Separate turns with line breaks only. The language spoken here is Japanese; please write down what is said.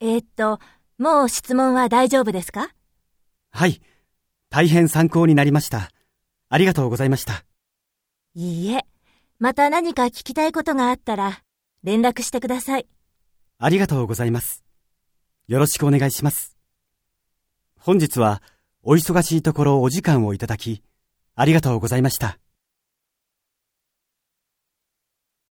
えー、っと、もう質問は大丈夫ですか？
はい。大変参考になりました。ありがとうございました。
いいえ、また何か聞きたいことがあったら、連絡してください。
ありがとうございます。よろしくお願いします。本日は、お忙しいところお時間をいただき、ありがとうございました。